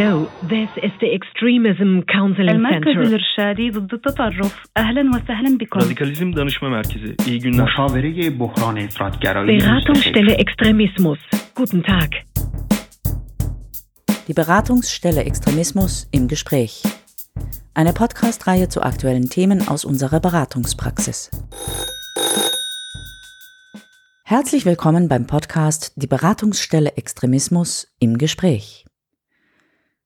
Hello, this is the Extremism Counseling المركز Center. الإرشادي ضد التطرف أهلا وسهلا بكم Radikalizm Danışma Merkezi. İyi günler. مشاوره بحران افراطگرایی Beratungsstelle Extremismus. Guten Tag. Die Beratungsstelle Extremismus im Gespräch. Eine Podcast-Reihe zu aktuellen Themen aus unserer Beratungspraxis. Herzlich willkommen beim Podcast Die Beratungsstelle Extremismus im Gespräch.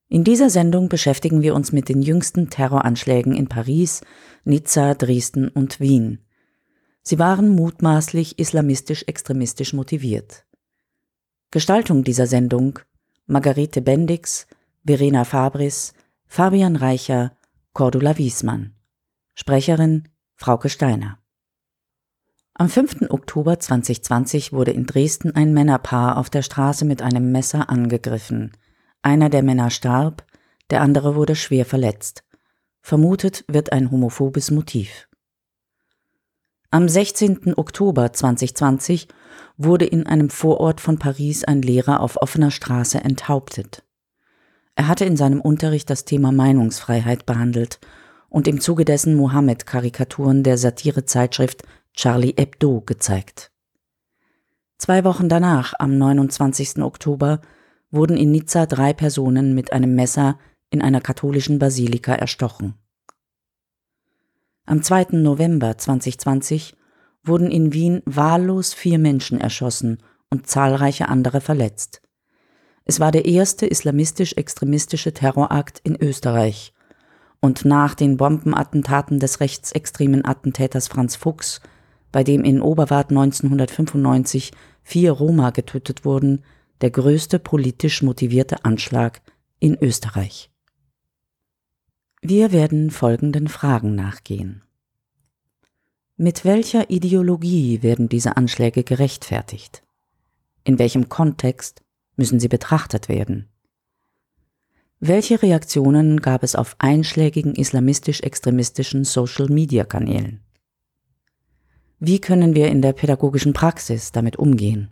In dieser Sendung beschäftigen wir uns mit den jüngsten Terroranschlägen in Paris, Nizza, Dresden und Wien. Sie waren mutmaßlich islamistisch-extremistisch motiviert. Gestaltung dieser Sendung Margarete Bendix, Verena Fabris, Fabian Reicher, Cordula Wiesmann. Sprecherin Frauke Steiner. Am 5. Oktober 2020 wurde in Dresden ein Männerpaar auf der Straße mit einem Messer angegriffen. Einer der Männer starb, der andere wurde schwer verletzt. Vermutet wird ein homophobes Motiv. Am 16. Oktober 2020 wurde in einem Vorort von Paris ein Lehrer auf offener Straße enthauptet. Er hatte in seinem Unterricht das Thema Meinungsfreiheit behandelt und im Zuge dessen Mohammed-Karikaturen der Satirezeitschrift Charlie Hebdo gezeigt. Zwei Wochen danach, am 29. Oktober, wurden in Nizza drei Personen mit einem Messer in einer katholischen Basilika erstochen. Am 2. November 2020 wurden in Wien wahllos vier Menschen erschossen und zahlreiche andere verletzt. Es war der erste islamistisch-extremistische Terrorakt in Österreich. Und nach den Bombenattentaten des rechtsextremen Attentäters Franz Fuchs, bei dem in Oberwart 1995 vier Roma getötet wurden, der größte politisch motivierte Anschlag in Österreich. Wir werden folgenden Fragen nachgehen. Mit welcher Ideologie werden diese Anschläge gerechtfertigt? In welchem Kontext müssen sie betrachtet werden? Welche Reaktionen gab es auf einschlägigen islamistisch-extremistischen Social-Media-Kanälen? Wie können wir in der pädagogischen Praxis damit umgehen?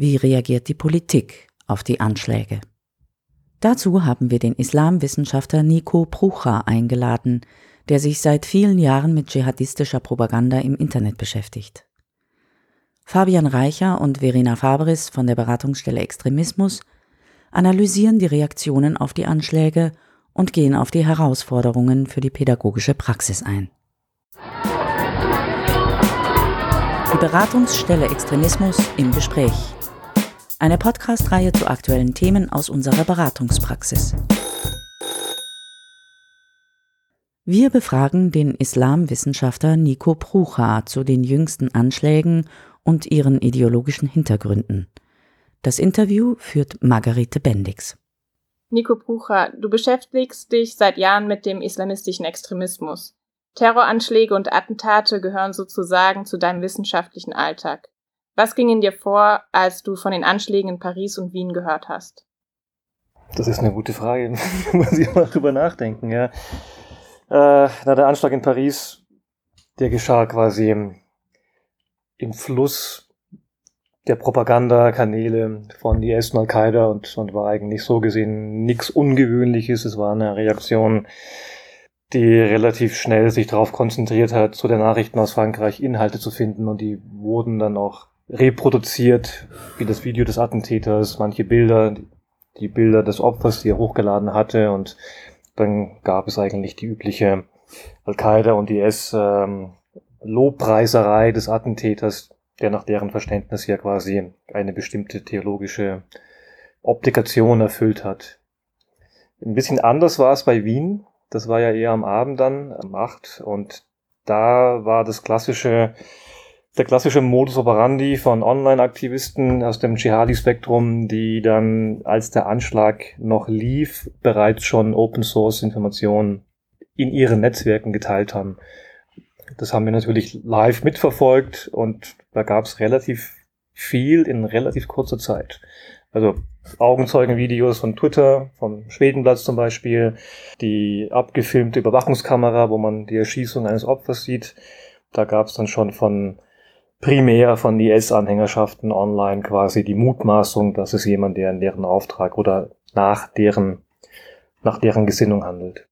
Wie reagiert die Politik auf die Anschläge? Dazu haben wir den Islamwissenschaftler Nico Prucha eingeladen, der sich seit vielen Jahren mit dschihadistischer Propaganda im Internet beschäftigt. Fabian Reicher und Verena Fabris von der Beratungsstelle Extremismus analysieren die Reaktionen auf die Anschläge und gehen auf die Herausforderungen für die pädagogische Praxis ein. Die Beratungsstelle Extremismus im Gespräch. Eine Podcast-Reihe zu aktuellen Themen aus unserer Beratungspraxis. Wir befragen den Islamwissenschaftler Nico Prucha zu den jüngsten Anschlägen und ihren ideologischen Hintergründen. Das Interview führt Margarete Bendix. Nico Prucha, du beschäftigst dich seit Jahren mit dem islamistischen Extremismus. Terroranschläge und Attentate gehören sozusagen zu deinem wissenschaftlichen Alltag. Was ging in dir vor, als du von den Anschlägen in Paris und Wien gehört hast? Das ist eine gute Frage. Muss ich mal drüber nachdenken, ja. Äh, na, der Anschlag in Paris, der geschah quasi im, im Fluss der Propagandakanäle von IS und Al-Qaida und, und war eigentlich so gesehen nichts Ungewöhnliches. Es war eine Reaktion, die relativ schnell sich darauf konzentriert hat, zu der Nachrichten aus Frankreich Inhalte zu finden und die wurden dann auch reproduziert, wie das Video des Attentäters, manche Bilder, die Bilder des Opfers, die er hochgeladen hatte und dann gab es eigentlich die übliche Al-Qaida und IS ähm, Lobpreiserei des Attentäters, der nach deren Verständnis ja quasi eine bestimmte theologische Obligation erfüllt hat. Ein bisschen anders war es bei Wien. Das war ja eher am Abend dann, am 8. Und da war das klassische, der klassische Modus operandi von Online-Aktivisten aus dem Dschihadi-Spektrum, die dann, als der Anschlag noch lief, bereits schon Open-Source-Informationen in ihren Netzwerken geteilt haben. Das haben wir natürlich live mitverfolgt und da gab es relativ viel in relativ kurzer Zeit. Also Augenzeugenvideos von Twitter, vom Schwedenplatz zum Beispiel, die abgefilmte Überwachungskamera, wo man die Erschießung eines Opfers sieht. Da gab es dann schon von primär von IS-Anhängerschaften online quasi die Mutmaßung, dass es jemand, der in deren Auftrag oder nach deren nach deren Gesinnung handelt.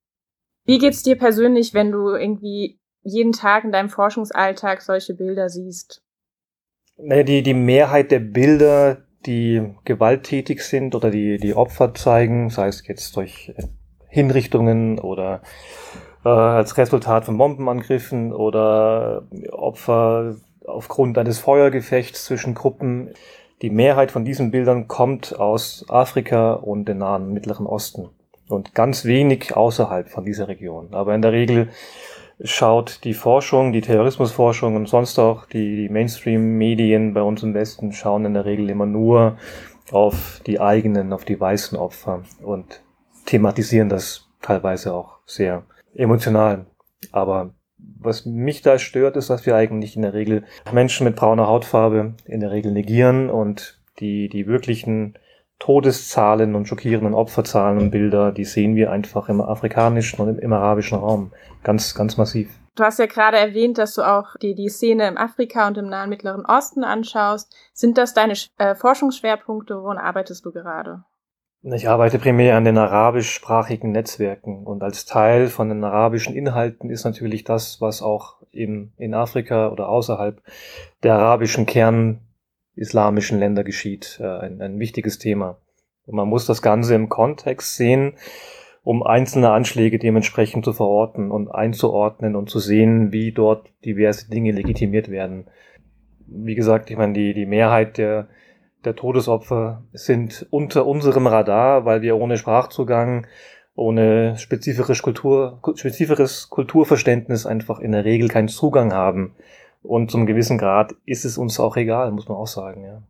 Wie geht's dir persönlich, wenn du irgendwie jeden Tag in deinem Forschungsalltag solche Bilder siehst? Naja, die, die Mehrheit der Bilder, die gewalttätig sind oder die, die Opfer zeigen, sei es jetzt durch Hinrichtungen oder äh, als Resultat von Bombenangriffen oder Opfer aufgrund eines Feuergefechts zwischen Gruppen. Die Mehrheit von diesen Bildern kommt aus Afrika und dem Nahen Mittleren Osten und ganz wenig außerhalb von dieser Region. Aber in der Regel schaut die Forschung, die Terrorismusforschung und sonst auch die Mainstream-Medien bei uns im Westen schauen in der Regel immer nur auf die eigenen, auf die weißen Opfer und thematisieren das teilweise auch sehr emotional. Aber was mich da stört, ist, dass wir eigentlich in der Regel Menschen mit brauner Hautfarbe in der Regel negieren und die, die wirklichen Todeszahlen und schockierenden Opferzahlen und Bilder, die sehen wir einfach im afrikanischen und im, arabischen Raum ganz, ganz massiv. Du hast ja gerade erwähnt, dass du auch die, die Szene im Afrika und im Nahen Mittleren Osten anschaust. Sind das deine äh, Forschungsschwerpunkte? Woran arbeitest du gerade? Ich arbeite primär an den arabischsprachigen Netzwerken und als Teil von den arabischen Inhalten ist natürlich das, was auch im, in Afrika oder außerhalb der arabischen Kern islamischen Länder geschieht, äh, ein, ein wichtiges Thema. Und man muss das Ganze im Kontext sehen, um einzelne Anschläge dementsprechend zu verorten und einzuordnen und zu sehen, wie dort diverse Dinge legitimiert werden. Wie gesagt, ich meine, die, die Mehrheit der, der Todesopfer sind unter unserem Radar, weil wir ohne Sprachzugang, ohne spezifisches, Kultur, spezifisches Kulturverständnis einfach in der Regel keinen Zugang haben und zum gewissen Grad ist es uns auch egal, muss man auch sagen, ja.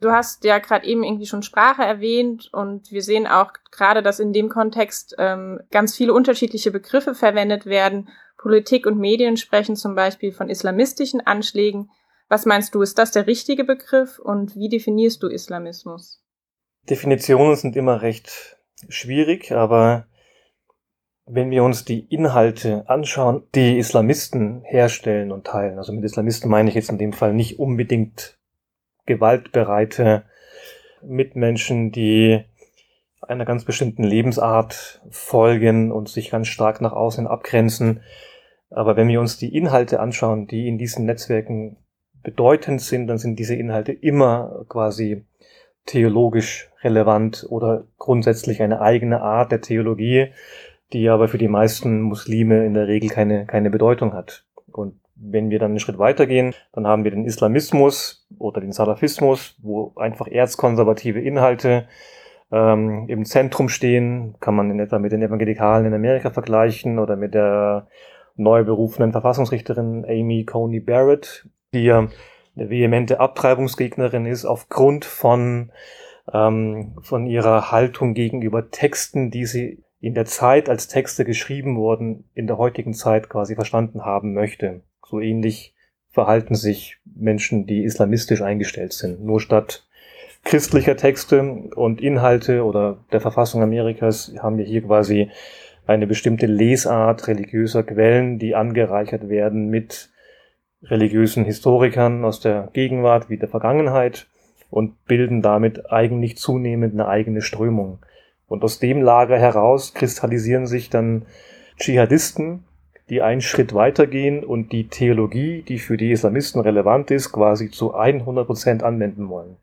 Du hast ja gerade eben irgendwie schon Sprache erwähnt und wir sehen auch gerade, dass in dem Kontext ähm, ganz viele unterschiedliche Begriffe verwendet werden. Politik und Medien sprechen zum Beispiel von islamistischen Anschlägen. Was meinst du, ist das der richtige Begriff und wie definierst du Islamismus? Definitionen sind immer recht schwierig, aber wenn wir uns die Inhalte anschauen, die Islamisten herstellen und teilen, also mit Islamisten meine ich jetzt in dem Fall nicht unbedingt gewaltbereite Mitmenschen, die einer ganz bestimmten Lebensart folgen und sich ganz stark nach außen abgrenzen. Aber wenn wir uns die Inhalte anschauen, die in diesen Netzwerken bedeutend sind, dann sind diese Inhalte immer quasi theologisch relevant oder grundsätzlich eine eigene Art der Theologie, die aber für die meisten Muslime in der Regel keine, keine Bedeutung hat. Und wenn wir dann einen Schritt weitergehen, dann haben wir den Islamismus oder den Salafismus, wo einfach erzkonservative Inhalte ähm, im Zentrum stehen. Kann man in etwa mit den Evangelikalen in Amerika vergleichen oder mit der neu berufenen Verfassungsrichterin Amy Coney Barrett, die ja eine vehemente Abtreibungsgegnerin ist aufgrund von, ähm, von ihrer Haltung gegenüber Texten, die sie in der Zeit, als Texte geschrieben wurden, in der heutigen Zeit quasi verstanden haben möchte. So ähnlich verhalten sich Menschen, die islamistisch eingestellt sind. Nur statt christlicher Texte und Inhalte oder der Verfassung Amerikas haben wir hier quasi eine bestimmte Lesart religiöser Quellen, die angereichert werden mit religiösen Historikern aus der Gegenwart wie der Vergangenheit und bilden damit eigentlich zunehmend eine eigene Strömung. Und aus dem Lager heraus kristallisieren sich dann Dschihadisten, die einen Schritt weitergehen und die Theologie, die für die Islamisten relevant ist, quasi zu 100 Prozent anwenden wollen.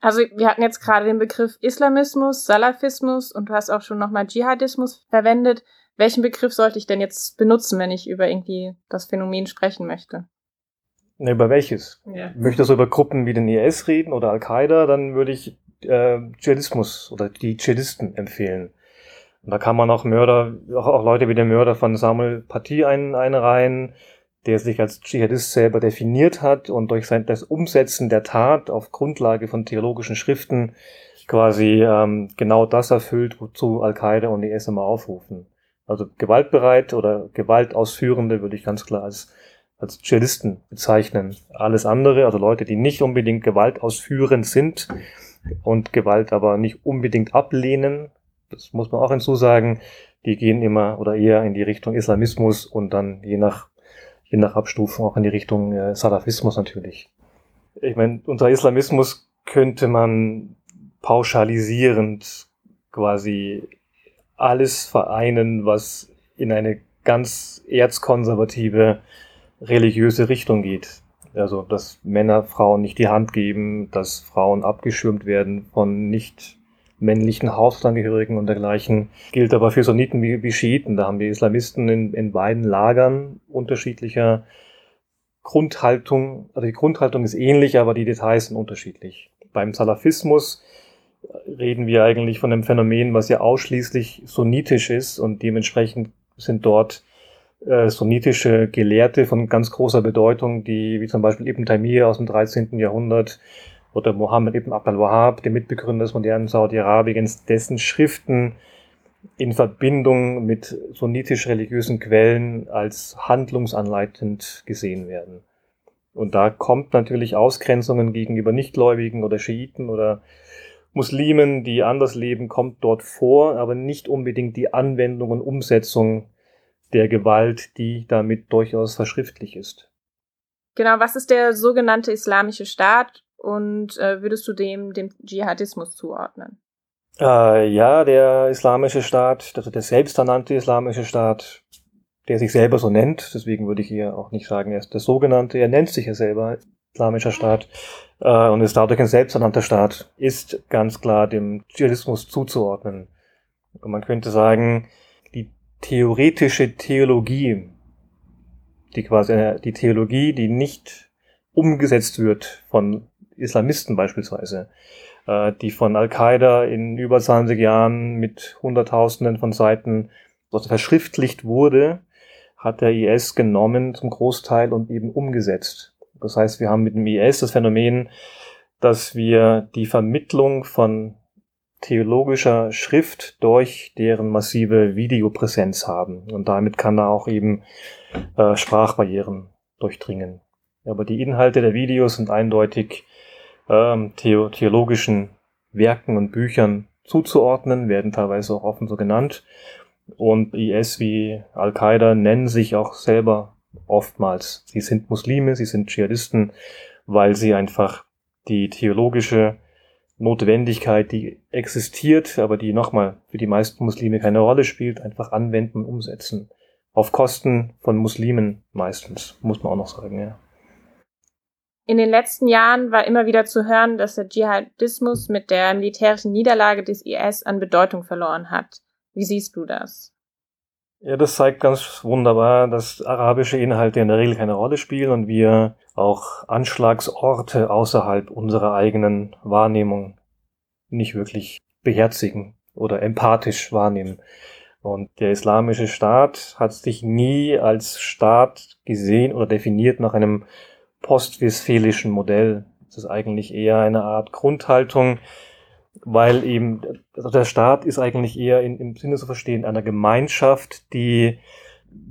Also wir hatten jetzt gerade den Begriff Islamismus, Salafismus und du hast auch schon nochmal Dschihadismus verwendet. Welchen Begriff sollte ich denn jetzt benutzen, wenn ich über irgendwie das Phänomen sprechen möchte? Na, über welches? Ja. Möchtest du über Gruppen wie den IS reden oder Al-Qaida, dann würde ich äh, Dschihadismus oder die Dschihadisten empfehlen. Und da kann man auch Mörder, auch, auch Leute wie der Mörder von Samuel Paty ein, einreihen, der sich als Dschihadist selber definiert hat und durch sein, das Umsetzen der Tat auf Grundlage von theologischen Schriften quasi ähm, genau das erfüllt, wozu Al-Qaida und die IS immer aufrufen. Also gewaltbereit oder Gewaltausführende würde ich ganz klar als, als Dschihadisten bezeichnen. Alles andere, also Leute, die nicht unbedingt gewaltausführend sind, und Gewalt aber nicht unbedingt ablehnen. Das muss man auch hinzusagen. Die gehen immer oder eher in die Richtung Islamismus und dann je nach, je nach Abstufung auch in die Richtung äh, Salafismus natürlich. Ich meine, unter Islamismus könnte man pauschalisierend quasi alles vereinen, was in eine ganz erzkonservative religiöse Richtung geht. Also, dass Männer Frauen nicht die Hand geben, dass Frauen abgeschirmt werden von nicht männlichen Hausangehörigen und dergleichen. Gilt aber für Sunniten wie, wie Schiiten. Da haben die Islamisten in, in beiden Lagern unterschiedlicher Grundhaltung. Also die Grundhaltung ist ähnlich, aber die Details sind unterschiedlich. Beim Salafismus reden wir eigentlich von einem Phänomen, was ja ausschließlich sunnitisch ist und dementsprechend sind dort äh, sunnitische Gelehrte von ganz großer Bedeutung, die wie zum Beispiel Ibn Taymiyyah aus dem 13. Jahrhundert oder Mohammed ibn Abdul Wahhab, der Mitbegründer des modernen Saudi-Arabiens, dessen Schriften in Verbindung mit sunnitisch-religiösen Quellen als handlungsanleitend gesehen werden. Und da kommt natürlich Ausgrenzungen gegenüber Nichtgläubigen oder Schiiten oder Muslimen, die anders leben, kommt dort vor, aber nicht unbedingt die Anwendung und Umsetzung der Gewalt, die damit durchaus verschriftlich ist. Genau, was ist der sogenannte Islamische Staat und äh, würdest du dem dem Dschihadismus zuordnen? Äh, ja, der Islamische Staat, also der selbsternannte Islamische Staat, der sich selber so nennt, deswegen würde ich hier auch nicht sagen, er ist der sogenannte, er nennt sich ja selber Islamischer Staat äh, und ist dadurch ein selbsternannter Staat, ist ganz klar dem Dschihadismus zuzuordnen. Und man könnte sagen, theoretische Theologie, die quasi die Theologie, die nicht umgesetzt wird von Islamisten beispielsweise, äh, die von Al-Qaida in über 20 Jahren mit Hunderttausenden von Seiten verschriftlicht wurde, hat der IS genommen zum Großteil und eben umgesetzt. Das heißt, wir haben mit dem IS das Phänomen, dass wir die Vermittlung von theologischer Schrift durch deren massive Videopräsenz haben. Und damit kann er auch eben äh, Sprachbarrieren durchdringen. Aber die Inhalte der Videos sind eindeutig ähm, theo theologischen Werken und Büchern zuzuordnen, werden teilweise auch offen so genannt. Und IS wie Al-Qaida nennen sich auch selber oftmals. Sie sind Muslime, sie sind Dschihadisten, weil sie einfach die theologische Notwendigkeit, die existiert, aber die nochmal für die meisten Muslime keine Rolle spielt, einfach anwenden und umsetzen. Auf Kosten von Muslimen meistens, muss man auch noch sagen, ja. In den letzten Jahren war immer wieder zu hören, dass der Dschihadismus mit der militärischen Niederlage des IS an Bedeutung verloren hat. Wie siehst du das? Ja, das zeigt ganz wunderbar, dass arabische Inhalte in der Regel keine Rolle spielen und wir auch Anschlagsorte außerhalb unserer eigenen Wahrnehmung nicht wirklich beherzigen oder empathisch wahrnehmen. Und der islamische Staat hat sich nie als Staat gesehen oder definiert nach einem postwestfälischen Modell. Das ist eigentlich eher eine Art Grundhaltung, weil eben also der Staat ist eigentlich eher in, im Sinne zu verstehen einer Gemeinschaft, die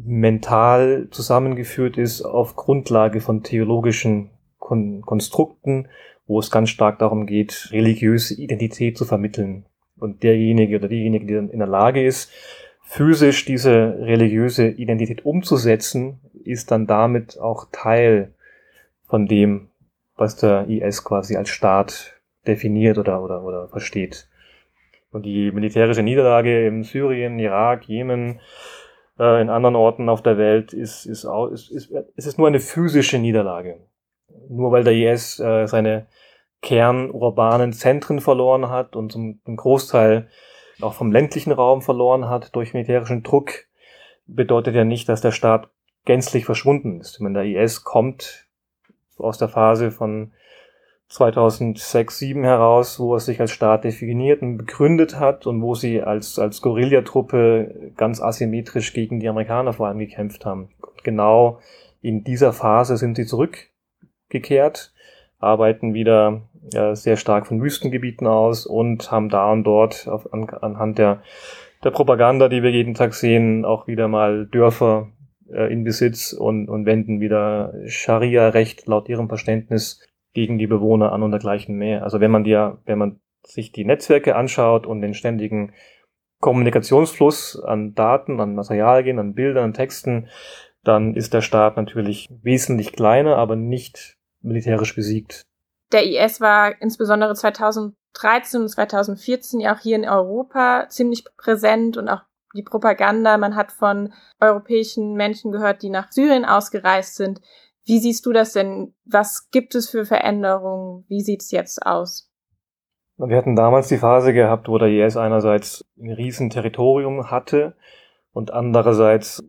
mental zusammengeführt ist auf Grundlage von theologischen Kon Konstrukten, wo es ganz stark darum geht, religiöse Identität zu vermitteln. Und derjenige oder diejenige, die dann in der Lage ist, physisch diese religiöse Identität umzusetzen, ist dann damit auch Teil von dem, was der IS quasi als Staat definiert oder, oder, oder versteht. Und die militärische Niederlage in Syrien, Irak, Jemen, äh, in anderen Orten auf der Welt ist, ist, auch, ist, ist, ist, ist nur eine physische Niederlage. Nur weil der IS äh, seine kernurbanen Zentren verloren hat und zum, zum Großteil auch vom ländlichen Raum verloren hat durch militärischen Druck, bedeutet ja nicht, dass der Staat gänzlich verschwunden ist. Wenn der IS kommt aus der Phase von 2006, 2007 heraus, wo er sich als Staat definiert und begründet hat und wo sie als, als Guerillatruppe ganz asymmetrisch gegen die Amerikaner vor allem gekämpft haben. Und genau in dieser Phase sind sie zurückgekehrt, arbeiten wieder ja, sehr stark von Wüstengebieten aus und haben da und dort auf, an, anhand der, der Propaganda, die wir jeden Tag sehen, auch wieder mal Dörfer äh, in Besitz und, und wenden wieder Scharia-Recht laut ihrem Verständnis gegen die Bewohner an und dergleichen mehr. Also wenn man dir, wenn man sich die Netzwerke anschaut und den ständigen Kommunikationsfluss an Daten, an Materialien, an Bildern, an Texten, dann ist der Staat natürlich wesentlich kleiner, aber nicht militärisch besiegt. Der IS war insbesondere 2003 2013 und 2014 ja auch hier in Europa ziemlich präsent und auch die Propaganda. Man hat von europäischen Menschen gehört, die nach Syrien ausgereist sind. Wie siehst du das denn? Was gibt es für Veränderungen? Wie sieht es jetzt aus? Wir hatten damals die Phase gehabt, wo der IS einerseits ein riesen Territorium hatte und andererseits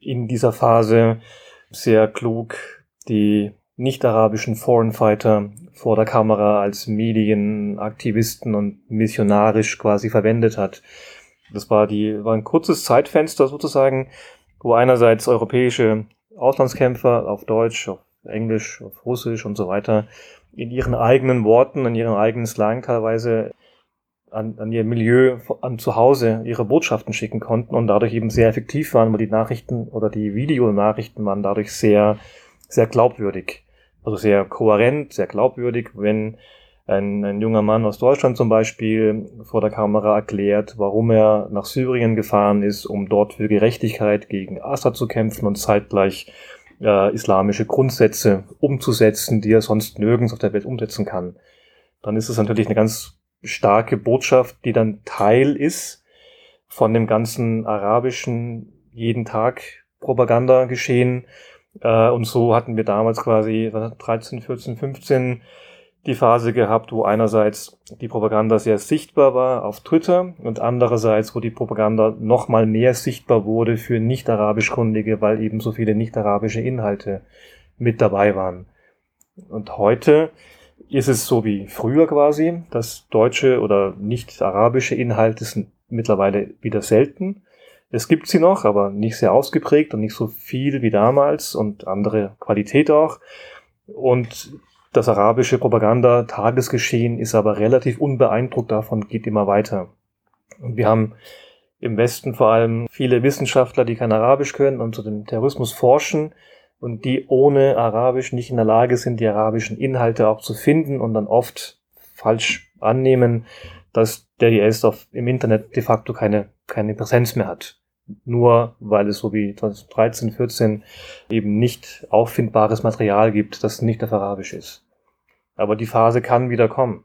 in dieser Phase sehr klug die nicht-arabischen Foreign Fighter vor der Kamera als Medienaktivisten und missionarisch quasi verwendet hat. Das war die, war ein kurzes Zeitfenster sozusagen, wo einerseits europäische Auslandskämpfer auf Deutsch, auf Englisch, auf Russisch und so weiter in ihren eigenen Worten, in ihrem eigenen Slang teilweise an, an ihr Milieu an zu Hause ihre Botschaften schicken konnten und dadurch eben sehr effektiv waren, weil die Nachrichten oder die Videonachrichten waren dadurch sehr, sehr glaubwürdig. Also sehr kohärent, sehr glaubwürdig, wenn ein, ein junger Mann aus Deutschland zum Beispiel vor der Kamera erklärt, warum er nach Syrien gefahren ist, um dort für Gerechtigkeit gegen Assad zu kämpfen und zeitgleich äh, islamische Grundsätze umzusetzen, die er sonst nirgends auf der Welt umsetzen kann. Dann ist es natürlich eine ganz starke Botschaft, die dann Teil ist von dem ganzen arabischen jeden Tag Propaganda geschehen. Äh, und so hatten wir damals quasi 13, 14, 15 die Phase gehabt, wo einerseits die Propaganda sehr sichtbar war auf Twitter und andererseits, wo die Propaganda noch mal mehr sichtbar wurde für nicht-arabischkundige, weil eben so viele nicht-arabische Inhalte mit dabei waren. Und heute ist es so wie früher quasi, dass deutsche oder nicht-arabische Inhalte sind mittlerweile wieder selten. Es gibt sie noch, aber nicht sehr ausgeprägt und nicht so viel wie damals und andere Qualität auch. Und das arabische Propaganda-Tagesgeschehen ist aber relativ unbeeindruckt davon, geht immer weiter. Und wir haben im Westen vor allem viele Wissenschaftler, die kein Arabisch können und zu dem Terrorismus forschen und die ohne Arabisch nicht in der Lage sind, die arabischen Inhalte auch zu finden und dann oft falsch annehmen, dass der IS auf, im Internet de facto keine, keine Präsenz mehr hat. Nur weil es so wie 2013, 14 eben nicht auffindbares Material gibt, das nicht auf Arabisch ist. Aber die Phase kann wieder kommen.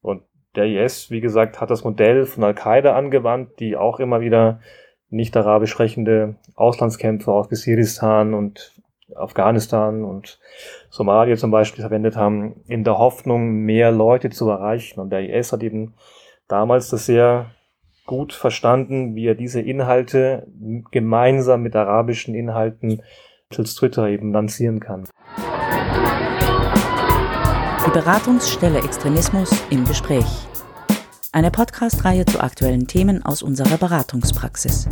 Und der IS, wie gesagt, hat das Modell von Al-Qaida angewandt, die auch immer wieder nicht arabisch sprechende Auslandskämpfer aus Besiristan und Afghanistan und Somalia zum Beispiel verwendet haben, in der Hoffnung, mehr Leute zu erreichen. Und der IS hat eben damals das sehr gut verstanden, wie er diese Inhalte gemeinsam mit arabischen Inhalten mittels Twitter eben lancieren kann. Die Beratungsstelle Extremismus im Gespräch. Eine Podcast-Reihe zu aktuellen Themen aus unserer Beratungspraxis.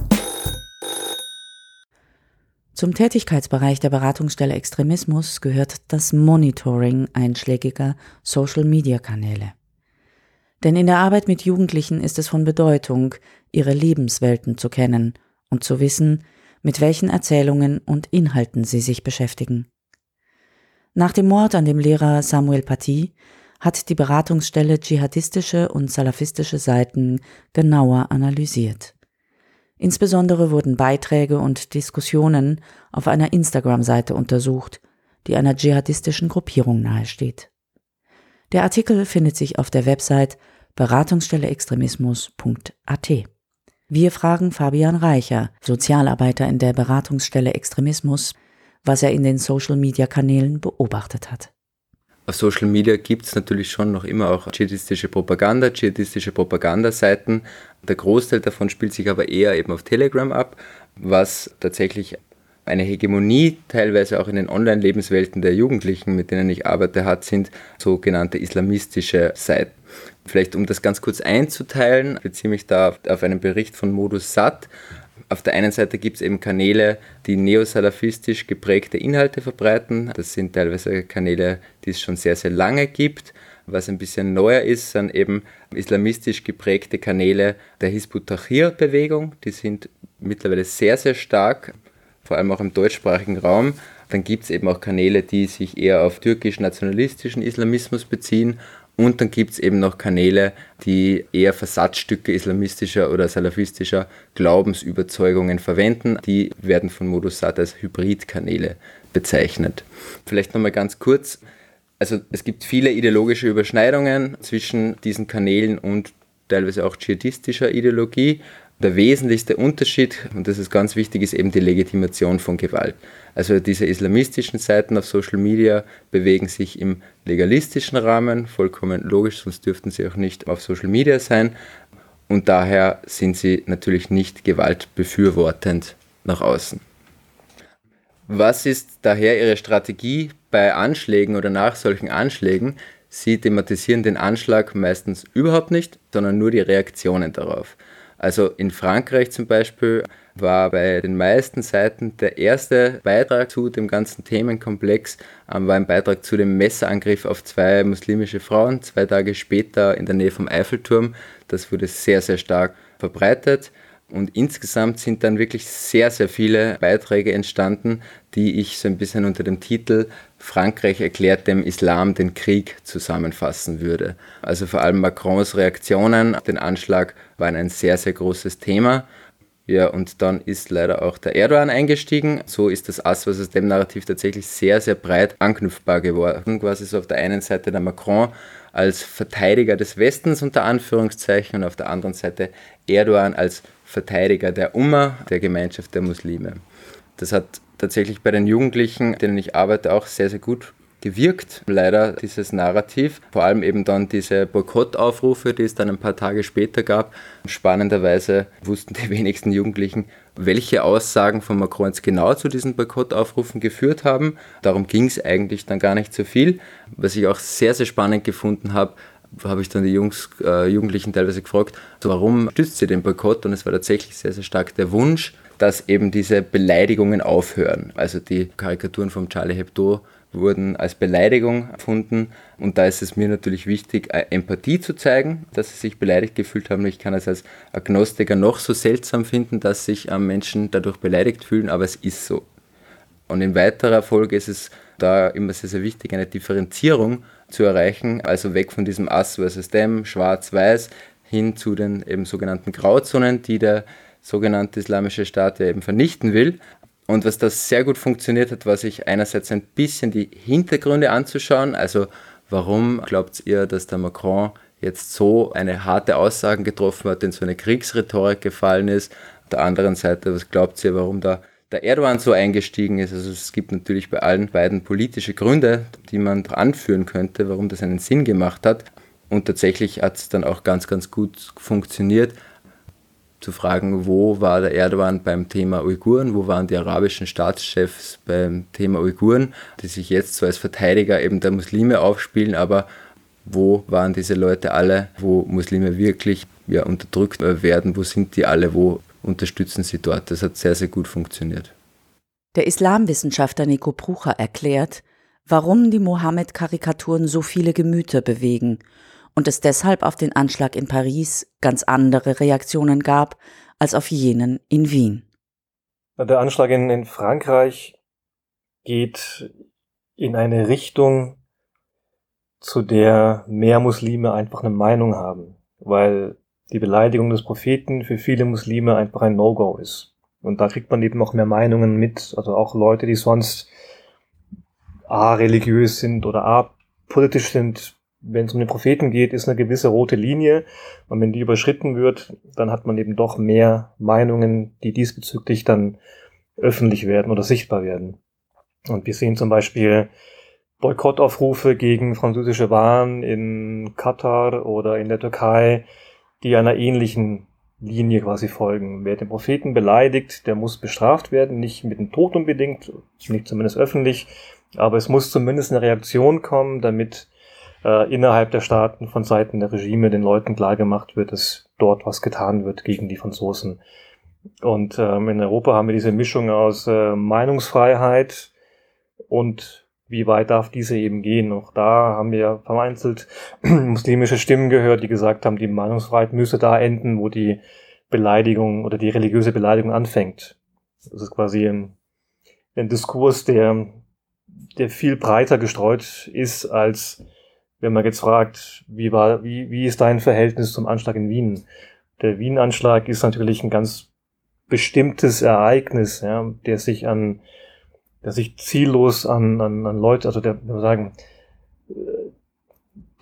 Zum Tätigkeitsbereich der Beratungsstelle Extremismus gehört das Monitoring einschlägiger Social-Media-Kanäle. Denn in der Arbeit mit Jugendlichen ist es von Bedeutung, ihre Lebenswelten zu kennen und zu wissen, mit welchen Erzählungen und Inhalten sie sich beschäftigen. Nach dem Mord an dem Lehrer Samuel Paty hat die Beratungsstelle dschihadistische und salafistische Seiten genauer analysiert. Insbesondere wurden Beiträge und Diskussionen auf einer Instagram-Seite untersucht, die einer dschihadistischen Gruppierung nahesteht. Der Artikel findet sich auf der Website beratungsstelleextremismus.at. Wir fragen Fabian Reicher, Sozialarbeiter in der Beratungsstelle Extremismus, was er in den Social-Media-Kanälen beobachtet hat. Auf Social Media gibt es natürlich schon noch immer auch dschihadistische Propaganda, dschihadistische Propagandaseiten. Der Großteil davon spielt sich aber eher eben auf Telegram ab, was tatsächlich eine Hegemonie, teilweise auch in den Online-Lebenswelten der Jugendlichen, mit denen ich arbeite, hat, sind sogenannte islamistische Seiten. Vielleicht um das ganz kurz einzuteilen, beziehe mich da auf einen Bericht von Modus Sat. Auf der einen Seite gibt es eben Kanäle, die neosalafistisch geprägte Inhalte verbreiten. Das sind teilweise Kanäle, die es schon sehr, sehr lange gibt. Was ein bisschen neuer ist, sind eben islamistisch geprägte Kanäle der Hizbut Tahrir-Bewegung. Die sind mittlerweile sehr, sehr stark vor allem auch im deutschsprachigen Raum. Dann gibt es eben auch Kanäle, die sich eher auf türkisch-nationalistischen Islamismus beziehen. Und dann gibt es eben noch Kanäle, die eher Versatzstücke islamistischer oder salafistischer Glaubensüberzeugungen verwenden. Die werden von Modusat als Hybridkanäle bezeichnet. Vielleicht nochmal ganz kurz. Also es gibt viele ideologische Überschneidungen zwischen diesen Kanälen und teilweise auch dschihadistischer Ideologie. Der wesentlichste Unterschied, und das ist ganz wichtig, ist eben die Legitimation von Gewalt. Also diese islamistischen Seiten auf Social Media bewegen sich im legalistischen Rahmen, vollkommen logisch, sonst dürften sie auch nicht auf Social Media sein. Und daher sind sie natürlich nicht gewaltbefürwortend nach außen. Was ist daher Ihre Strategie bei Anschlägen oder nach solchen Anschlägen? Sie thematisieren den Anschlag meistens überhaupt nicht, sondern nur die Reaktionen darauf. Also in Frankreich zum Beispiel war bei den meisten Seiten der erste Beitrag zu dem ganzen Themenkomplex, ähm, war ein Beitrag zu dem Messerangriff auf zwei muslimische Frauen, zwei Tage später in der Nähe vom Eiffelturm. Das wurde sehr, sehr stark verbreitet. Und insgesamt sind dann wirklich sehr, sehr viele Beiträge entstanden, die ich so ein bisschen unter dem Titel Frankreich erklärt dem Islam den Krieg zusammenfassen würde. Also vor allem Macrons Reaktionen auf den Anschlag waren ein sehr, sehr großes Thema. Ja, und dann ist leider auch der Erdogan eingestiegen. So ist das Ass aus dem Narrativ tatsächlich sehr, sehr breit anknüpfbar geworden. Quasi so auf der einen Seite der Macron als Verteidiger des Westens unter Anführungszeichen und auf der anderen Seite Erdogan als Verteidiger der Umma, der Gemeinschaft der Muslime. Das hat tatsächlich bei den Jugendlichen, denen ich arbeite, auch sehr, sehr gut gewirkt, leider dieses Narrativ. Vor allem eben dann diese Boykottaufrufe, die es dann ein paar Tage später gab. Spannenderweise wussten die wenigsten Jugendlichen, welche Aussagen von Macron jetzt genau zu diesen Boykottaufrufen geführt haben. Darum ging es eigentlich dann gar nicht so viel. Was ich auch sehr, sehr spannend gefunden habe, habe ich dann die Jungs, äh, Jugendlichen teilweise gefragt, warum stützt sie den Boykott? Und es war tatsächlich sehr, sehr stark der Wunsch, dass eben diese Beleidigungen aufhören. Also die Karikaturen vom Charlie Hebdo wurden als Beleidigung erfunden. Und da ist es mir natürlich wichtig, äh, Empathie zu zeigen, dass sie sich beleidigt gefühlt haben. Ich kann es als Agnostiker noch so seltsam finden, dass sich Menschen dadurch beleidigt fühlen, aber es ist so. Und in weiterer Folge ist es da immer sehr, sehr wichtig, eine Differenzierung zu erreichen, also weg von diesem Us versus Dem, Schwarz-Weiß, hin zu den eben sogenannten Grauzonen, die der sogenannte Islamische Staat ja eben vernichten will. Und was das sehr gut funktioniert hat, war sich einerseits ein bisschen die Hintergründe anzuschauen. Also warum glaubt ihr, dass der Macron jetzt so eine harte Aussage getroffen hat, in so eine Kriegsrhetorik gefallen ist? Auf der anderen Seite, was glaubt ihr, warum da der Erdogan so eingestiegen ist? Also es gibt natürlich bei allen beiden politische Gründe, die man anführen könnte, warum das einen Sinn gemacht hat. Und tatsächlich hat es dann auch ganz, ganz gut funktioniert zu fragen, wo war der Erdogan beim Thema Uiguren, wo waren die arabischen Staatschefs beim Thema Uiguren, die sich jetzt so als Verteidiger eben der Muslime aufspielen, aber wo waren diese Leute alle, wo Muslime wirklich ja, unterdrückt werden, wo sind die alle, wo unterstützen sie dort. Das hat sehr, sehr gut funktioniert. Der Islamwissenschaftler Nico Prucher erklärt, warum die Mohammed-Karikaturen so viele Gemüter bewegen und es deshalb auf den Anschlag in Paris ganz andere Reaktionen gab als auf jenen in Wien. Der Anschlag in, in Frankreich geht in eine Richtung, zu der mehr Muslime einfach eine Meinung haben, weil die Beleidigung des Propheten für viele Muslime einfach ein No-Go ist. Und da kriegt man eben auch mehr Meinungen mit, also auch Leute, die sonst A religiös sind oder A politisch sind, wenn es um den Propheten geht, ist eine gewisse rote Linie. Und wenn die überschritten wird, dann hat man eben doch mehr Meinungen, die diesbezüglich dann öffentlich werden oder sichtbar werden. Und wir sehen zum Beispiel Boykottaufrufe gegen französische Waren in Katar oder in der Türkei, die einer ähnlichen Linie quasi folgen. Wer den Propheten beleidigt, der muss bestraft werden, nicht mit dem Tod unbedingt, nicht zumindest öffentlich, aber es muss zumindest eine Reaktion kommen, damit äh, innerhalb der Staaten von Seiten der Regime den Leuten klargemacht wird, dass dort was getan wird gegen die Franzosen. Und ähm, in Europa haben wir diese Mischung aus äh, Meinungsfreiheit und wie weit darf diese eben gehen. Auch da haben wir vereinzelt muslimische Stimmen gehört, die gesagt haben, die Meinungsfreiheit müsse da enden, wo die Beleidigung oder die religiöse Beleidigung anfängt. Das ist quasi ein, ein Diskurs, der, der viel breiter gestreut ist als wenn man jetzt fragt, wie war, wie, wie ist dein Verhältnis zum Anschlag in Wien? Der Wien-Anschlag ist natürlich ein ganz bestimmtes Ereignis, ja, der sich an, der sich ziellos an, an, an Leute, also der, wir sagen,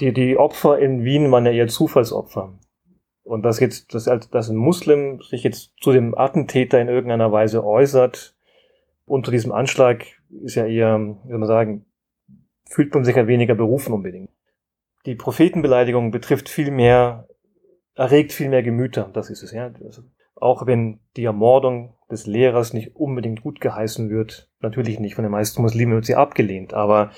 die, die Opfer in Wien waren ja eher Zufallsopfer. Und dass jetzt, dass, dass ein Muslim sich jetzt zu dem Attentäter in irgendeiner Weise äußert, unter diesem Anschlag, ist ja eher, wie soll man sagen, fühlt man sich ja weniger berufen unbedingt. Die Prophetenbeleidigung betrifft viel mehr, erregt viel mehr Gemüter, das ist es, ja. Also auch wenn die Ermordung des Lehrers nicht unbedingt gut geheißen wird, natürlich nicht, von den meisten Muslimen wird sie abgelehnt, aber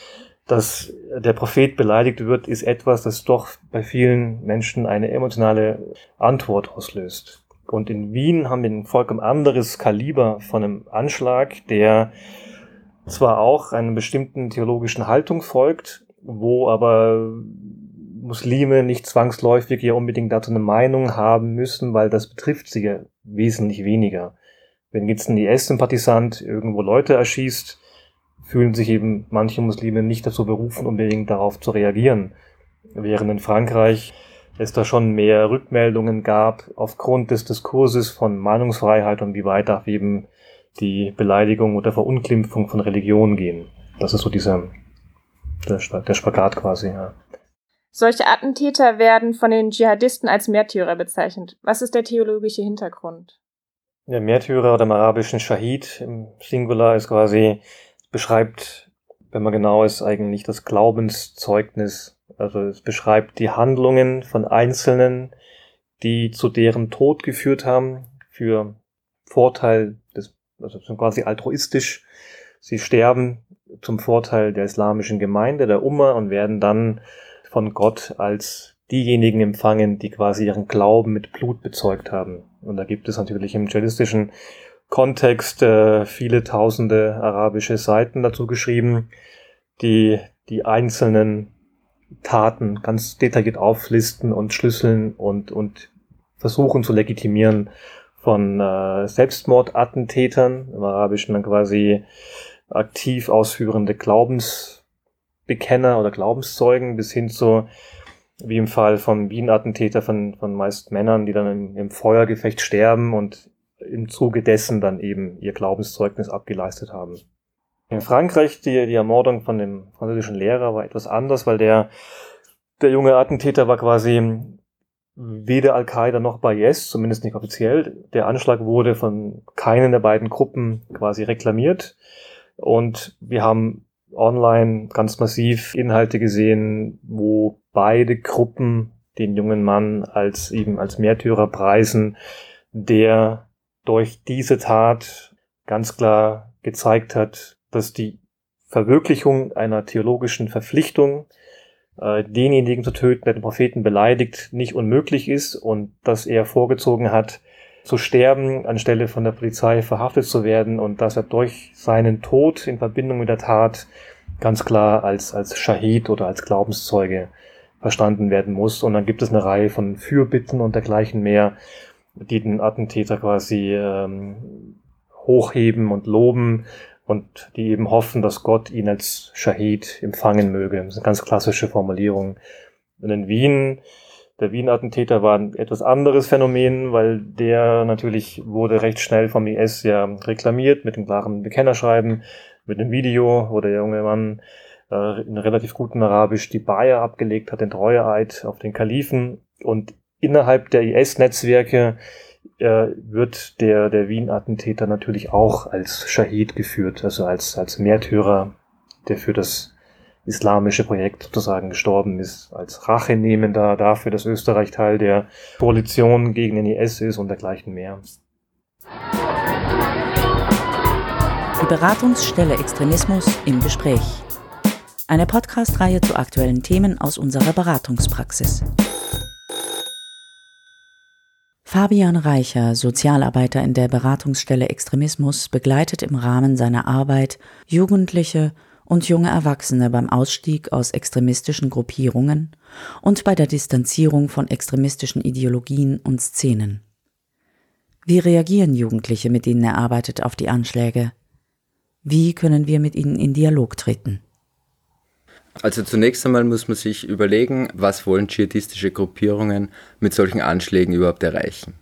dass der Prophet beleidigt wird, ist etwas, das doch bei vielen Menschen eine emotionale Antwort auslöst. Und in Wien haben wir ein vollkommen anderes Kaliber von einem Anschlag, der zwar auch einer bestimmten theologischen Haltung folgt, wo aber Muslime nicht zwangsläufig ja unbedingt dazu eine Meinung haben müssen, weil das betrifft sie ja wesentlich weniger. Wenn jetzt ein IS-Sympathisant irgendwo Leute erschießt, fühlen sich eben manche Muslime nicht dazu berufen, unbedingt darauf zu reagieren. Während in Frankreich es da schon mehr Rückmeldungen gab aufgrund des Diskurses von Meinungsfreiheit und wie weit darf eben die Beleidigung oder Verunglimpfung von Religion gehen. Das ist so dieser der, der Spagat quasi, ja. Solche Attentäter werden von den Dschihadisten als Märtyrer bezeichnet. Was ist der theologische Hintergrund? Der Märtyrer oder im arabischen Shahid im Singular ist quasi, beschreibt, wenn man genau ist, eigentlich das Glaubenszeugnis. Also es beschreibt die Handlungen von Einzelnen, die zu deren Tod geführt haben, für Vorteil des, also sind quasi altruistisch. Sie sterben zum Vorteil der islamischen Gemeinde, der Umma und werden dann von Gott als diejenigen empfangen, die quasi ihren Glauben mit Blut bezeugt haben. Und da gibt es natürlich im dschihadistischen Kontext äh, viele tausende arabische Seiten dazu geschrieben, die die einzelnen Taten ganz detailliert auflisten und schlüsseln und, und versuchen zu legitimieren von äh, Selbstmordattentätern, im Arabischen dann quasi aktiv ausführende Glaubensbekenner oder Glaubenszeugen bis hin zu, wie im Fall von Bienenattentäter von, von meist Männern, die dann im, im Feuergefecht sterben und im Zuge dessen dann eben ihr Glaubenszeugnis abgeleistet haben. In Frankreich, die, die Ermordung von dem französischen Lehrer war etwas anders, weil der, der junge Attentäter war quasi weder Al-Qaida noch Bayes, zumindest nicht offiziell. Der Anschlag wurde von keinen der beiden Gruppen quasi reklamiert. Und wir haben online ganz massiv Inhalte gesehen, wo beide Gruppen den jungen Mann als eben als Märtyrer preisen, der durch diese Tat ganz klar gezeigt hat, dass die Verwirklichung einer theologischen Verpflichtung, äh, denjenigen zu töten, der den Propheten beleidigt, nicht unmöglich ist und dass er vorgezogen hat, zu sterben, anstelle von der Polizei verhaftet zu werden und dass er durch seinen Tod in Verbindung mit der Tat ganz klar als, als Shahid oder als Glaubenszeuge verstanden werden muss. Und dann gibt es eine Reihe von Fürbitten und dergleichen mehr, die den Attentäter quasi ähm, hochheben und loben und die eben hoffen, dass Gott ihn als Shahid empfangen möge. Das ist eine ganz klassische Formulierung. Und in Wien der Wien-Attentäter war ein etwas anderes Phänomen, weil der natürlich wurde recht schnell vom IS ja reklamiert mit dem klaren Bekennerschreiben, mit einem Video, wo der junge Mann äh, in relativ gutem Arabisch die Bayer abgelegt hat, den Treueeid auf den Kalifen. Und innerhalb der IS-Netzwerke äh, wird der, der Wien-Attentäter natürlich auch als Shahid geführt, also als, als Märtyrer, der für das islamische Projekt sozusagen gestorben ist, als Rachenehmender dafür, dass Österreich Teil der Koalition gegen den IS ist und dergleichen mehr. Die Beratungsstelle Extremismus im Gespräch. Eine Podcast-Reihe zu aktuellen Themen aus unserer Beratungspraxis. Fabian Reicher, Sozialarbeiter in der Beratungsstelle Extremismus, begleitet im Rahmen seiner Arbeit Jugendliche und junge Erwachsene beim Ausstieg aus extremistischen Gruppierungen und bei der Distanzierung von extremistischen Ideologien und Szenen. Wie reagieren Jugendliche, mit denen er arbeitet, auf die Anschläge? Wie können wir mit ihnen in Dialog treten? Also zunächst einmal muss man sich überlegen, was wollen dschihadistische Gruppierungen mit solchen Anschlägen überhaupt erreichen.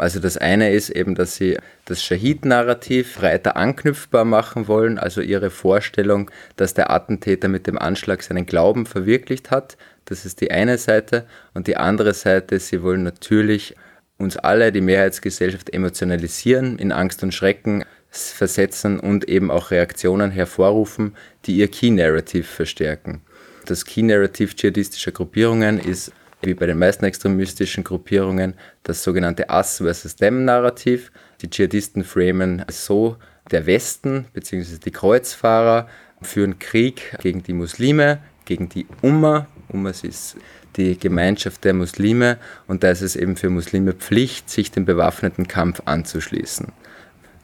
Also das eine ist eben, dass sie das Shahid-Narrativ breiter anknüpfbar machen wollen, also ihre Vorstellung, dass der Attentäter mit dem Anschlag seinen Glauben verwirklicht hat. Das ist die eine Seite. Und die andere Seite, sie wollen natürlich uns alle, die Mehrheitsgesellschaft, emotionalisieren, in Angst und Schrecken versetzen und eben auch Reaktionen hervorrufen, die ihr Key-Narrative verstärken. Das Key-Narrative dschihadistischer Gruppierungen ist wie bei den meisten extremistischen Gruppierungen das sogenannte Us versus Them-Narrativ. Die Dschihadisten framen so, der Westen bzw. die Kreuzfahrer führen Krieg gegen die Muslime, gegen die Umma. Umma ist die Gemeinschaft der Muslime und da ist es eben für Muslime Pflicht, sich dem bewaffneten Kampf anzuschließen.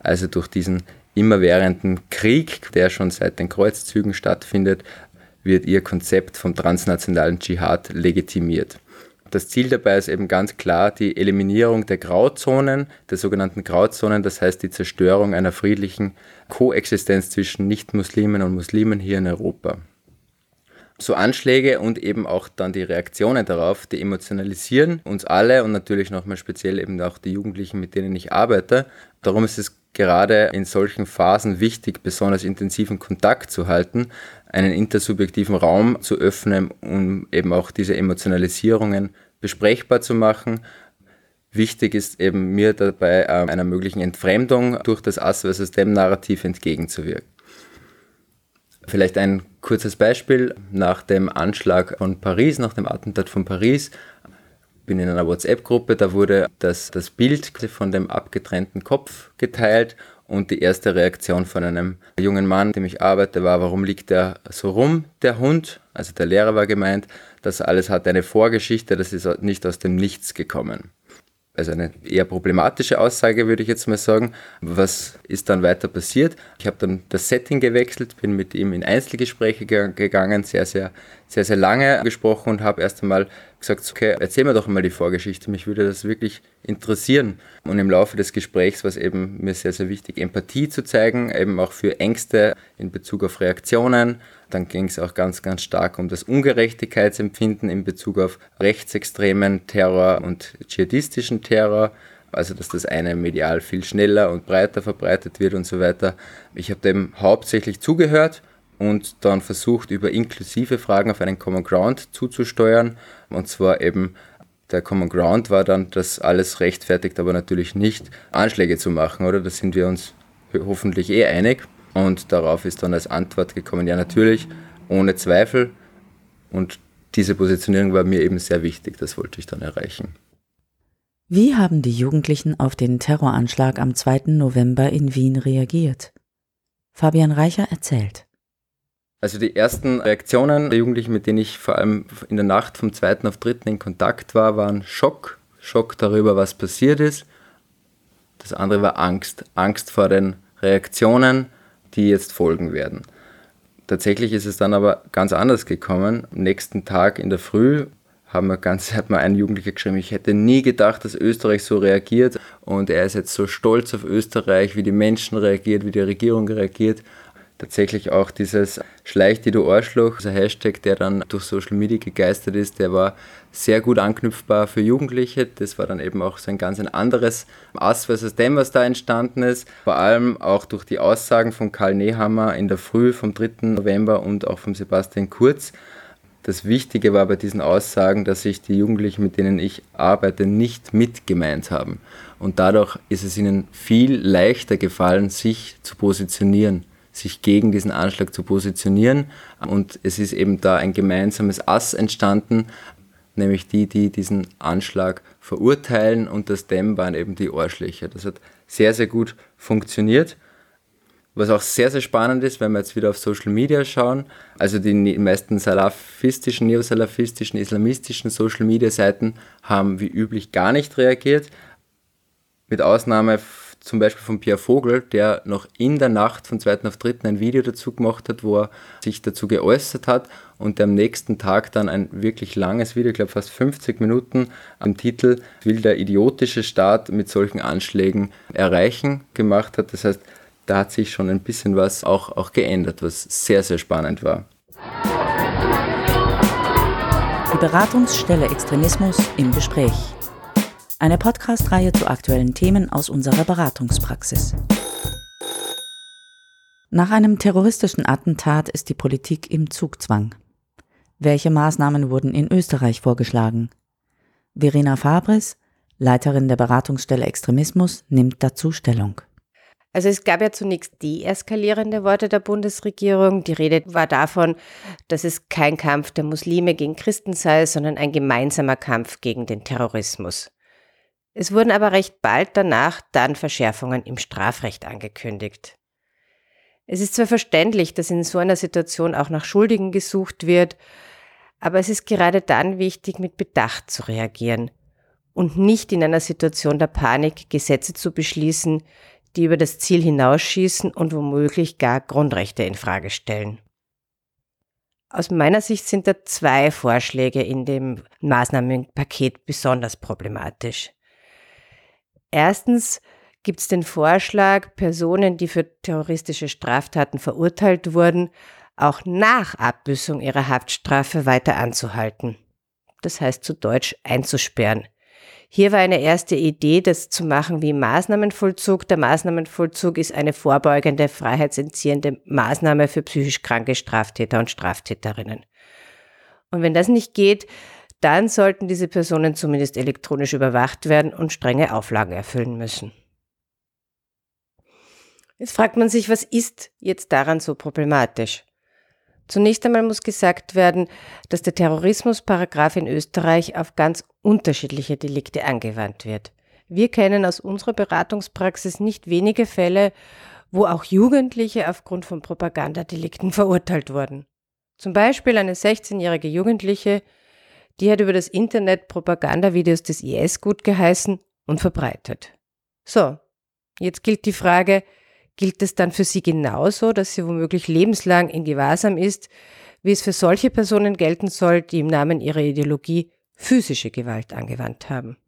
Also durch diesen immerwährenden Krieg, der schon seit den Kreuzzügen stattfindet, wird ihr Konzept vom transnationalen Dschihad legitimiert. Das Ziel dabei ist eben ganz klar die Eliminierung der Grauzonen, der sogenannten Grauzonen, das heißt die Zerstörung einer friedlichen Koexistenz zwischen Nichtmuslimen und Muslimen hier in Europa. So Anschläge und eben auch dann die Reaktionen darauf, die emotionalisieren uns alle und natürlich nochmal speziell eben auch die Jugendlichen, mit denen ich arbeite. Darum ist es gerade in solchen Phasen wichtig, besonders intensiven Kontakt zu halten, einen intersubjektiven Raum zu öffnen, um eben auch diese Emotionalisierungen besprechbar zu machen. Wichtig ist eben mir dabei äh, einer möglichen Entfremdung durch das Us versus Dem Narrativ entgegenzuwirken. Vielleicht ein kurzes Beispiel. Nach dem Anschlag von Paris, nach dem Attentat von Paris, bin in einer WhatsApp-Gruppe, da wurde das, das Bild von dem abgetrennten Kopf geteilt und die erste Reaktion von einem jungen Mann, dem ich arbeite, war, warum liegt der so rum, der Hund? Also der Lehrer war gemeint, das alles hat eine Vorgeschichte, das ist nicht aus dem Nichts gekommen also eine eher problematische Aussage, würde ich jetzt mal sagen. Was ist dann weiter passiert? Ich habe dann das Setting gewechselt, bin mit ihm in Einzelgespräche gegangen, sehr, sehr, sehr, sehr lange gesprochen und habe erst einmal gesagt, okay, erzähl mir doch mal die Vorgeschichte, mich würde das wirklich interessieren. Und im Laufe des Gesprächs war es eben mir sehr, sehr wichtig, Empathie zu zeigen, eben auch für Ängste in Bezug auf Reaktionen. Dann ging es auch ganz, ganz stark um das Ungerechtigkeitsempfinden in Bezug auf rechtsextremen Terror und dschihadistischen Terror also dass das eine medial viel schneller und breiter verbreitet wird und so weiter. Ich habe dem hauptsächlich zugehört und dann versucht, über inklusive Fragen auf einen Common Ground zuzusteuern. Und zwar eben der Common Ground war dann, dass alles rechtfertigt, aber natürlich nicht Anschläge zu machen, oder? Da sind wir uns hoffentlich eh einig. Und darauf ist dann als Antwort gekommen, ja natürlich, ohne Zweifel. Und diese Positionierung war mir eben sehr wichtig, das wollte ich dann erreichen. Wie haben die Jugendlichen auf den Terroranschlag am 2. November in Wien reagiert? Fabian Reicher erzählt. Also die ersten Reaktionen der Jugendlichen, mit denen ich vor allem in der Nacht vom 2. auf 3. in Kontakt war, waren Schock. Schock darüber, was passiert ist. Das andere war Angst. Angst vor den Reaktionen, die jetzt folgen werden. Tatsächlich ist es dann aber ganz anders gekommen. Am nächsten Tag in der Früh haben wir ganz, hat mir ein Jugendlicher geschrieben, ich hätte nie gedacht, dass Österreich so reagiert und er ist jetzt so stolz auf Österreich, wie die Menschen reagiert, wie die Regierung reagiert tatsächlich auch dieses Schleich die du Arschloch, dieser Hashtag, der dann durch Social Media gegeistert ist, der war sehr gut anknüpfbar für Jugendliche. Das war dann eben auch so ein ganz ein anderes Ass versus dem, was da entstanden ist. Vor allem auch durch die Aussagen von Karl Nehammer in der Früh vom 3. November und auch von Sebastian Kurz. Das Wichtige war bei diesen Aussagen, dass sich die Jugendlichen, mit denen ich arbeite, nicht mitgemeint haben. Und dadurch ist es ihnen viel leichter gefallen, sich zu positionieren sich gegen diesen Anschlag zu positionieren. Und es ist eben da ein gemeinsames Ass entstanden, nämlich die, die diesen Anschlag verurteilen und das Dem waren eben die Arschlöcher. Das hat sehr, sehr gut funktioniert. Was auch sehr, sehr spannend ist, wenn wir jetzt wieder auf Social Media schauen, also die meisten salafistischen, neosalafistischen, islamistischen Social Media Seiten haben wie üblich gar nicht reagiert, mit Ausnahme zum Beispiel von Pierre Vogel, der noch in der Nacht von 2. auf 3. ein Video dazu gemacht hat, wo er sich dazu geäußert hat und der am nächsten Tag dann ein wirklich langes Video, ich glaube fast 50 Minuten, am Titel Will der idiotische Staat mit solchen Anschlägen erreichen gemacht hat. Das heißt, da hat sich schon ein bisschen was auch, auch geändert, was sehr, sehr spannend war. Die Beratungsstelle Extremismus im Gespräch. Eine Podcast-Reihe zu aktuellen Themen aus unserer Beratungspraxis. Nach einem terroristischen Attentat ist die Politik im Zugzwang. Welche Maßnahmen wurden in Österreich vorgeschlagen? Verena Fabris, Leiterin der Beratungsstelle Extremismus, nimmt dazu Stellung. Also es gab ja zunächst deeskalierende Worte der Bundesregierung. Die Rede war davon, dass es kein Kampf der Muslime gegen Christen sei, sondern ein gemeinsamer Kampf gegen den Terrorismus. Es wurden aber recht bald danach dann Verschärfungen im Strafrecht angekündigt. Es ist zwar verständlich, dass in so einer Situation auch nach Schuldigen gesucht wird, aber es ist gerade dann wichtig, mit Bedacht zu reagieren und nicht in einer Situation der Panik Gesetze zu beschließen, die über das Ziel hinausschießen und womöglich gar Grundrechte in Frage stellen. Aus meiner Sicht sind da zwei Vorschläge in dem Maßnahmenpaket besonders problematisch. Erstens gibt es den Vorschlag, Personen, die für terroristische Straftaten verurteilt wurden, auch nach Abbüßung ihrer Haftstrafe weiter anzuhalten. Das heißt zu Deutsch einzusperren. Hier war eine erste Idee, das zu machen wie Maßnahmenvollzug. Der Maßnahmenvollzug ist eine vorbeugende, freiheitsentziehende Maßnahme für psychisch kranke Straftäter und Straftäterinnen. Und wenn das nicht geht, dann sollten diese Personen zumindest elektronisch überwacht werden und strenge Auflagen erfüllen müssen. Jetzt fragt man sich, was ist jetzt daran so problematisch? Zunächst einmal muss gesagt werden, dass der Terrorismusparagraf in Österreich auf ganz unterschiedliche Delikte angewandt wird. Wir kennen aus unserer Beratungspraxis nicht wenige Fälle, wo auch Jugendliche aufgrund von Propagandadelikten verurteilt wurden. Zum Beispiel eine 16-jährige Jugendliche, die hat über das Internet Propagandavideos des IS gut geheißen und verbreitet. So, jetzt gilt die Frage, gilt es dann für sie genauso, dass sie womöglich lebenslang in Gewahrsam ist, wie es für solche Personen gelten soll, die im Namen ihrer Ideologie physische Gewalt angewandt haben.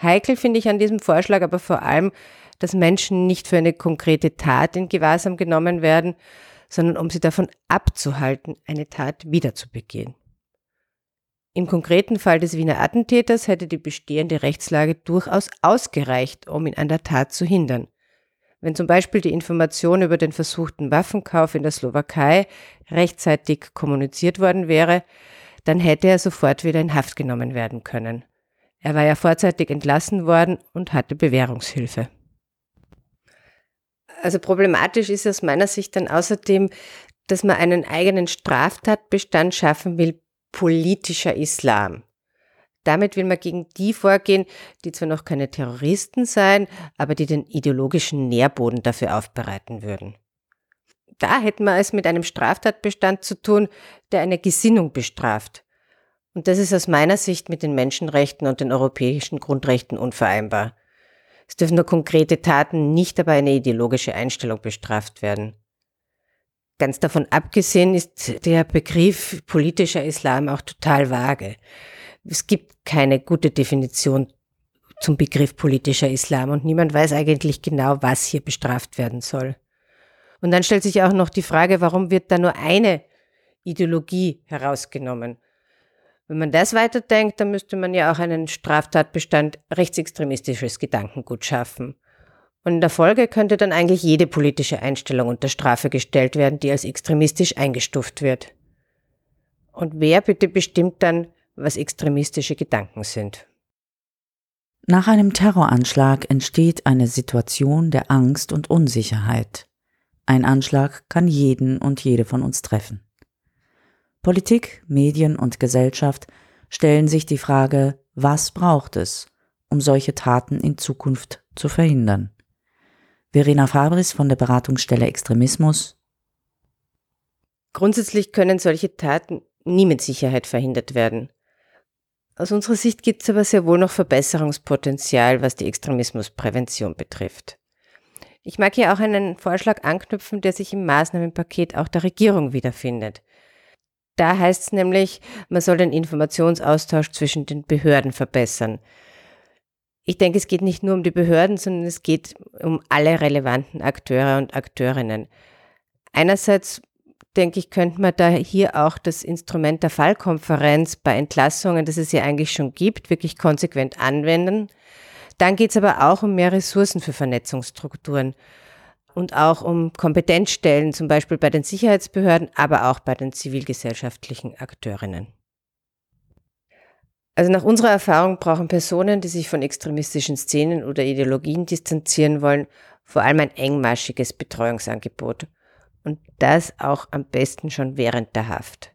Heikel finde ich an diesem Vorschlag aber vor allem, dass Menschen nicht für eine konkrete Tat in Gewahrsam genommen werden, sondern um sie davon abzuhalten, eine Tat wieder zu begehen. Im konkreten Fall des Wiener Attentäters hätte die bestehende Rechtslage durchaus ausgereicht, um ihn an der Tat zu hindern. Wenn zum Beispiel die Information über den versuchten Waffenkauf in der Slowakei rechtzeitig kommuniziert worden wäre, dann hätte er sofort wieder in Haft genommen werden können. Er war ja vorzeitig entlassen worden und hatte Bewährungshilfe. Also problematisch ist aus meiner Sicht dann außerdem, dass man einen eigenen Straftatbestand schaffen will, politischer Islam. Damit will man gegen die vorgehen, die zwar noch keine Terroristen seien, aber die den ideologischen Nährboden dafür aufbereiten würden. Da hätten wir es mit einem Straftatbestand zu tun, der eine Gesinnung bestraft. Und das ist aus meiner Sicht mit den Menschenrechten und den europäischen Grundrechten unvereinbar. Es dürfen nur konkrete Taten, nicht aber eine ideologische Einstellung bestraft werden. Ganz davon abgesehen ist der Begriff politischer Islam auch total vage. Es gibt keine gute Definition zum Begriff politischer Islam und niemand weiß eigentlich genau, was hier bestraft werden soll. Und dann stellt sich auch noch die Frage, warum wird da nur eine Ideologie herausgenommen? Wenn man das weiterdenkt, dann müsste man ja auch einen Straftatbestand rechtsextremistisches Gedankengut schaffen. Und in der Folge könnte dann eigentlich jede politische Einstellung unter Strafe gestellt werden, die als extremistisch eingestuft wird. Und wer bitte bestimmt dann, was extremistische Gedanken sind. Nach einem Terroranschlag entsteht eine Situation der Angst und Unsicherheit. Ein Anschlag kann jeden und jede von uns treffen. Politik, Medien und Gesellschaft stellen sich die Frage, was braucht es, um solche Taten in Zukunft zu verhindern? Verena Fabris von der Beratungsstelle Extremismus. Grundsätzlich können solche Taten nie mit Sicherheit verhindert werden. Aus unserer Sicht gibt es aber sehr wohl noch Verbesserungspotenzial, was die Extremismusprävention betrifft. Ich mag hier auch einen Vorschlag anknüpfen, der sich im Maßnahmenpaket auch der Regierung wiederfindet. Da heißt es nämlich, man soll den Informationsaustausch zwischen den Behörden verbessern. Ich denke, es geht nicht nur um die Behörden, sondern es geht um alle relevanten Akteure und Akteurinnen. Einerseits denke ich, könnte man da hier auch das Instrument der Fallkonferenz bei Entlassungen, das es ja eigentlich schon gibt, wirklich konsequent anwenden. Dann geht es aber auch um mehr Ressourcen für Vernetzungsstrukturen und auch um Kompetenzstellen, zum Beispiel bei den Sicherheitsbehörden, aber auch bei den zivilgesellschaftlichen Akteurinnen. Also nach unserer Erfahrung brauchen Personen, die sich von extremistischen Szenen oder Ideologien distanzieren wollen, vor allem ein engmaschiges Betreuungsangebot. Und das auch am besten schon während der Haft.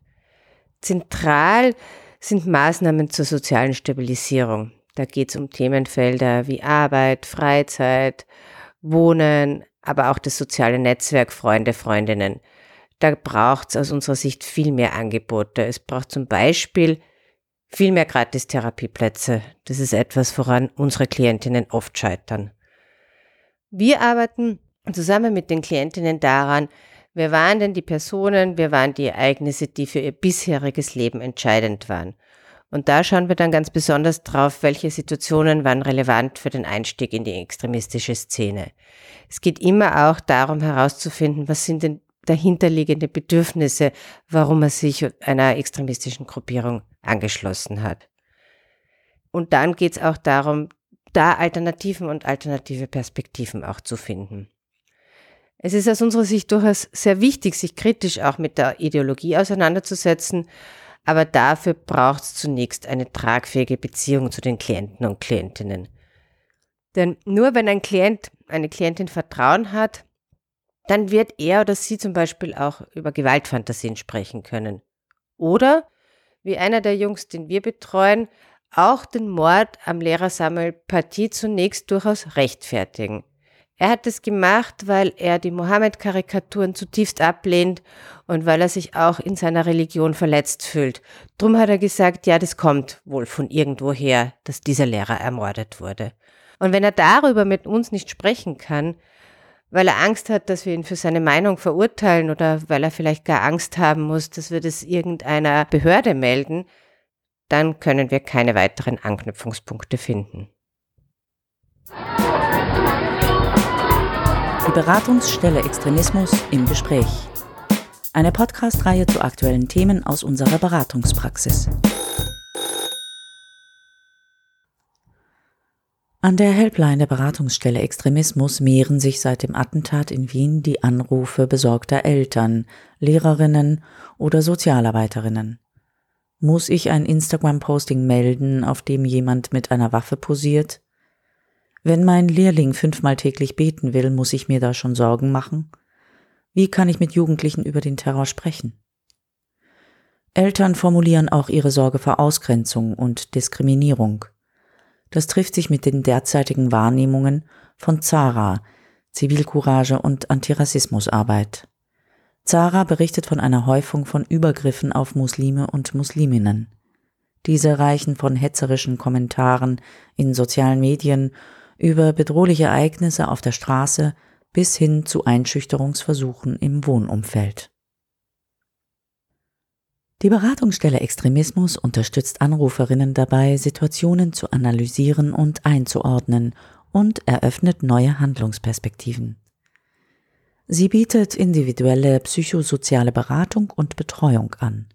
Zentral sind Maßnahmen zur sozialen Stabilisierung. Da geht es um Themenfelder wie Arbeit, Freizeit, Wohnen, aber auch das soziale Netzwerk Freunde, Freundinnen. Da braucht es aus unserer Sicht viel mehr Angebote. Es braucht zum Beispiel viel mehr Gratis-Therapieplätze. Das ist etwas, woran unsere Klientinnen oft scheitern. Wir arbeiten zusammen mit den Klientinnen daran, wer waren denn die Personen, wer waren die Ereignisse, die für ihr bisheriges Leben entscheidend waren. Und da schauen wir dann ganz besonders drauf, welche Situationen waren relevant für den Einstieg in die extremistische Szene. Es geht immer auch darum herauszufinden, was sind denn dahinterliegende Bedürfnisse, warum er sich einer extremistischen Gruppierung angeschlossen hat. Und dann geht es auch darum, da Alternativen und alternative Perspektiven auch zu finden. Es ist aus unserer Sicht durchaus sehr wichtig, sich kritisch auch mit der Ideologie auseinanderzusetzen aber dafür braucht es zunächst eine tragfähige Beziehung zu den Klienten und Klientinnen. Denn nur wenn ein Klient, eine Klientin Vertrauen hat, dann wird er oder sie zum Beispiel auch über Gewaltfantasien sprechen können. Oder, wie einer der Jungs, den wir betreuen, auch den Mord am Lehrer Samuel Paty zunächst durchaus rechtfertigen. Er hat es gemacht, weil er die Mohammed-Karikaturen zutiefst ablehnt und weil er sich auch in seiner Religion verletzt fühlt. Drum hat er gesagt, ja, das kommt wohl von irgendwoher, dass dieser Lehrer ermordet wurde. Und wenn er darüber mit uns nicht sprechen kann, weil er Angst hat, dass wir ihn für seine Meinung verurteilen oder weil er vielleicht gar Angst haben muss, dass wir das irgendeiner Behörde melden, dann können wir keine weiteren Anknüpfungspunkte finden. Die Beratungsstelle Extremismus im Gespräch. Eine Podcast-Reihe zu aktuellen Themen aus unserer Beratungspraxis. An der Helpline der Beratungsstelle Extremismus mehren sich seit dem Attentat in Wien die Anrufe besorgter Eltern, Lehrerinnen oder Sozialarbeiterinnen. Muss ich ein Instagram-Posting melden, auf dem jemand mit einer Waffe posiert? Wenn mein Lehrling fünfmal täglich beten will, muss ich mir da schon Sorgen machen? Wie kann ich mit Jugendlichen über den Terror sprechen? Eltern formulieren auch ihre Sorge vor Ausgrenzung und Diskriminierung. Das trifft sich mit den derzeitigen Wahrnehmungen von Zara, Zivilcourage und Antirassismusarbeit. Zara berichtet von einer Häufung von Übergriffen auf Muslime und Musliminnen. Diese reichen von hetzerischen Kommentaren in sozialen Medien über bedrohliche Ereignisse auf der Straße bis hin zu Einschüchterungsversuchen im Wohnumfeld. Die Beratungsstelle Extremismus unterstützt Anruferinnen dabei, Situationen zu analysieren und einzuordnen und eröffnet neue Handlungsperspektiven. Sie bietet individuelle psychosoziale Beratung und Betreuung an.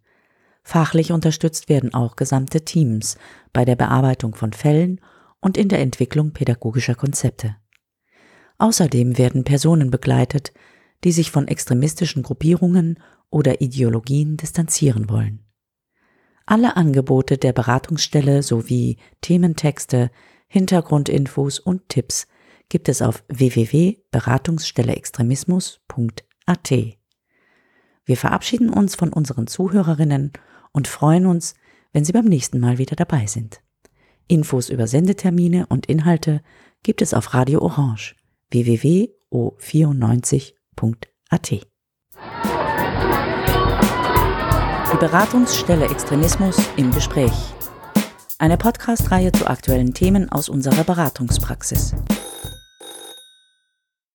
Fachlich unterstützt werden auch gesamte Teams bei der Bearbeitung von Fällen und in der Entwicklung pädagogischer Konzepte. Außerdem werden Personen begleitet, die sich von extremistischen Gruppierungen oder Ideologien distanzieren wollen. Alle Angebote der Beratungsstelle sowie Thementexte, Hintergrundinfos und Tipps gibt es auf www.beratungsstelleextremismus.at. Wir verabschieden uns von unseren Zuhörerinnen und freuen uns, wenn Sie beim nächsten Mal wieder dabei sind. Infos über Sendetermine und Inhalte gibt es auf Radio Orange www.o94.at. Die Beratungsstelle Extremismus im Gespräch. Eine Podcast-Reihe zu aktuellen Themen aus unserer Beratungspraxis.